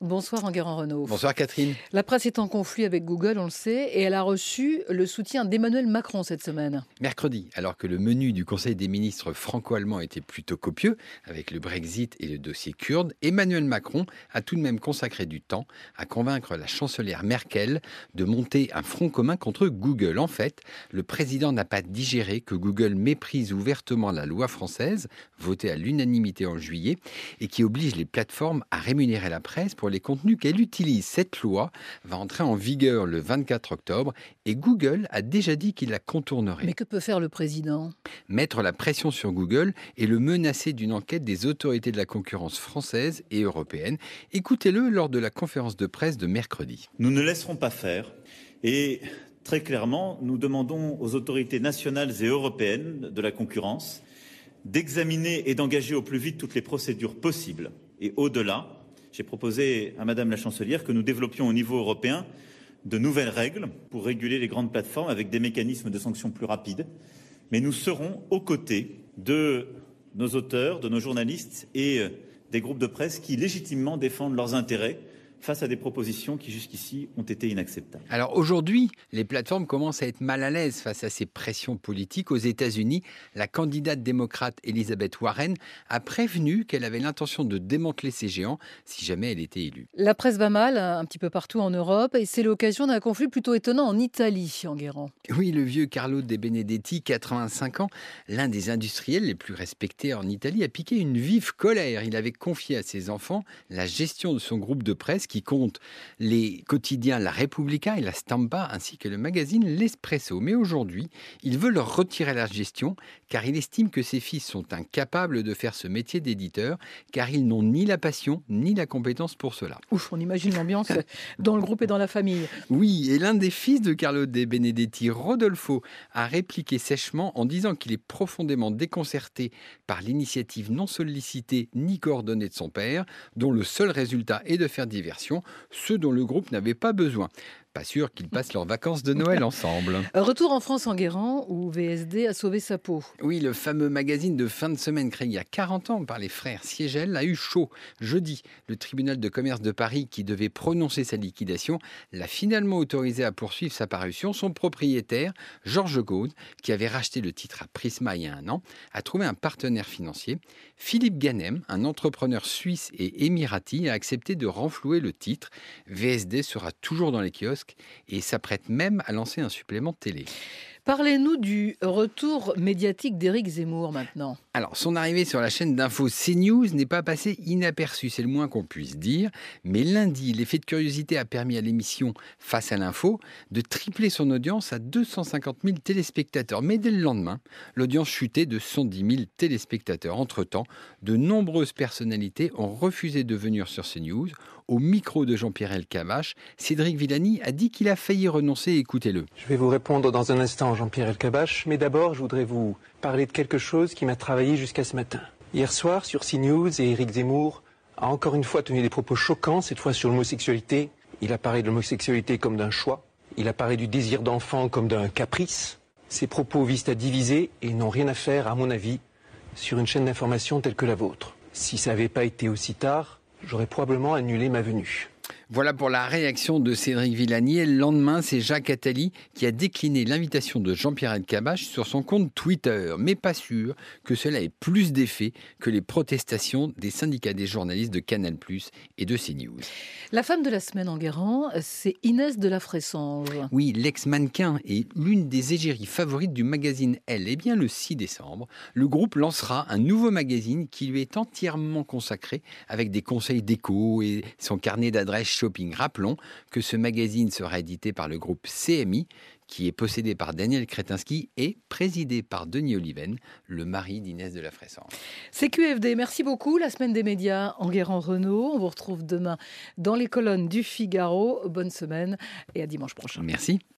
Bonsoir Enguerrand Renault. Bonsoir Catherine. La presse est en conflit avec Google, on le sait, et elle a reçu le soutien d'Emmanuel Macron cette semaine. Mercredi, alors que le menu du Conseil des ministres franco-allemand était plutôt copieux, avec le Brexit et le dossier kurde, Emmanuel Macron a tout de même consacré du temps à convaincre la chancelière Merkel de monter un front commun contre Google. En fait, le président n'a pas digéré que Google méprise ouvertement la loi française, votée à l'unanimité en juillet, et qui oblige les plateformes à rémunérer la presse pour les contenus qu'elle utilise. Cette loi va entrer en vigueur le 24 octobre et Google a déjà dit qu'il la contournerait. Mais que peut faire le président? Mettre la pression sur Google et le menacer d'une enquête des autorités de la concurrence française et européenne. Écoutez-le lors de la conférence de presse de mercredi. Nous ne laisserons pas faire et très clairement, nous demandons aux autorités nationales et européennes de la concurrence d'examiner et d'engager au plus vite toutes les procédures possibles. Et au-delà, j'ai proposé à Madame la Chancelière que nous développions au niveau européen de nouvelles règles pour réguler les grandes plateformes avec des mécanismes de sanctions plus rapides. Mais nous serons aux côtés de nos auteurs, de nos journalistes et euh, des groupes de presse qui légitimement défendent leurs intérêts face à des propositions qui jusqu'ici ont été inacceptables. Alors aujourd'hui, les plateformes commencent à être mal à l'aise face à ces pressions politiques. Aux États-Unis, la candidate démocrate Elizabeth Warren a prévenu qu'elle avait l'intention de démanteler ces géants si jamais elle était élue. La presse va mal un petit peu partout en Europe et c'est l'occasion d'un conflit plutôt étonnant en Italie, en. Oui, le vieux Carlo De Benedetti, 85 ans, l'un des industriels les plus respectés en Italie, a piqué une vive colère. Il avait confié à ses enfants la gestion de son groupe de presse qui compte les quotidiens La Repubblica et La Stampa, ainsi que le magazine L'Espresso. Mais aujourd'hui, il veut leur retirer la gestion, car il estime que ses fils sont incapables de faire ce métier d'éditeur, car ils n'ont ni la passion ni la compétence pour cela. Ouf, on imagine l'ambiance dans le groupe et dans la famille. Oui, et l'un des fils de Carlo De Benedetti, Rodolfo, a répliqué sèchement en disant qu'il est profondément déconcerté par l'initiative non sollicitée ni coordonnée de son père, dont le seul résultat est de faire diversion ce dont le groupe n'avait pas besoin pas sûr qu'ils passent leurs vacances de Noël ensemble. Retour en France en Guérant, où VSD a sauvé sa peau. Oui, le fameux magazine de fin de semaine créé il y a 40 ans par les frères Siegel a eu chaud. Jeudi, le tribunal de commerce de Paris, qui devait prononcer sa liquidation, l'a finalement autorisé à poursuivre sa parution. Son propriétaire, Georges Gaude, qui avait racheté le titre à Prisma il y a un an, a trouvé un partenaire financier. Philippe Ganem, un entrepreneur suisse et émirati, a accepté de renflouer le titre. VSD sera toujours dans les kiosques et s'apprête même à lancer un supplément de télé. Parlez-nous du retour médiatique d'Éric Zemmour maintenant. Alors, son arrivée sur la chaîne d'info CNews n'est pas passée inaperçue, c'est le moins qu'on puisse dire. Mais lundi, l'effet de curiosité a permis à l'émission Face à l'info de tripler son audience à 250 000 téléspectateurs. Mais dès le lendemain, l'audience chutait de 110 000 téléspectateurs. Entre-temps, de nombreuses personnalités ont refusé de venir sur CNews. Au micro de Jean-Pierre Elkabbach, Cédric Villani a dit qu'il a failli renoncer. Écoutez-le. Je vais vous répondre dans un instant, Jean-Pierre Elkabbach, mais d'abord, je voudrais vous parler de quelque chose qui m'a travaillé jusqu'à ce matin. Hier soir, sur CNews, et Éric Zemmour a encore une fois tenu des propos choquants, cette fois sur l'homosexualité. Il a parlé de l'homosexualité comme d'un choix. Il a parlé du désir d'enfant comme d'un caprice. Ces propos visent à diviser et n'ont rien à faire, à mon avis, sur une chaîne d'information telle que la vôtre. Si ça n'avait pas été aussi tard, j'aurais probablement annulé ma venue. Voilà pour la réaction de Cédric Villani. le lendemain, c'est Jacques Attali qui a décliné l'invitation de Jean-Pierre Elkabbach sur son compte Twitter. Mais pas sûr que cela ait plus d'effet que les protestations des syndicats des journalistes de Canal+, et de CNews. La femme de la semaine en Guérant, c'est Inès de la Fressange. Oui, l'ex-mannequin est l'une des égéries favorites du magazine Elle. Eh bien, le 6 décembre, le groupe lancera un nouveau magazine qui lui est entièrement consacré avec des conseils d'écho et son carnet d'adresses shopping. Rappelons que ce magazine sera édité par le groupe CMI, qui est possédé par Daniel Kretinsky et présidé par Denis Oliven, le mari d'Inès de la Fressange. CQFD, merci beaucoup. La semaine des médias en Guérant Renault. On vous retrouve demain dans les colonnes du Figaro. Bonne semaine et à dimanche prochain. Merci.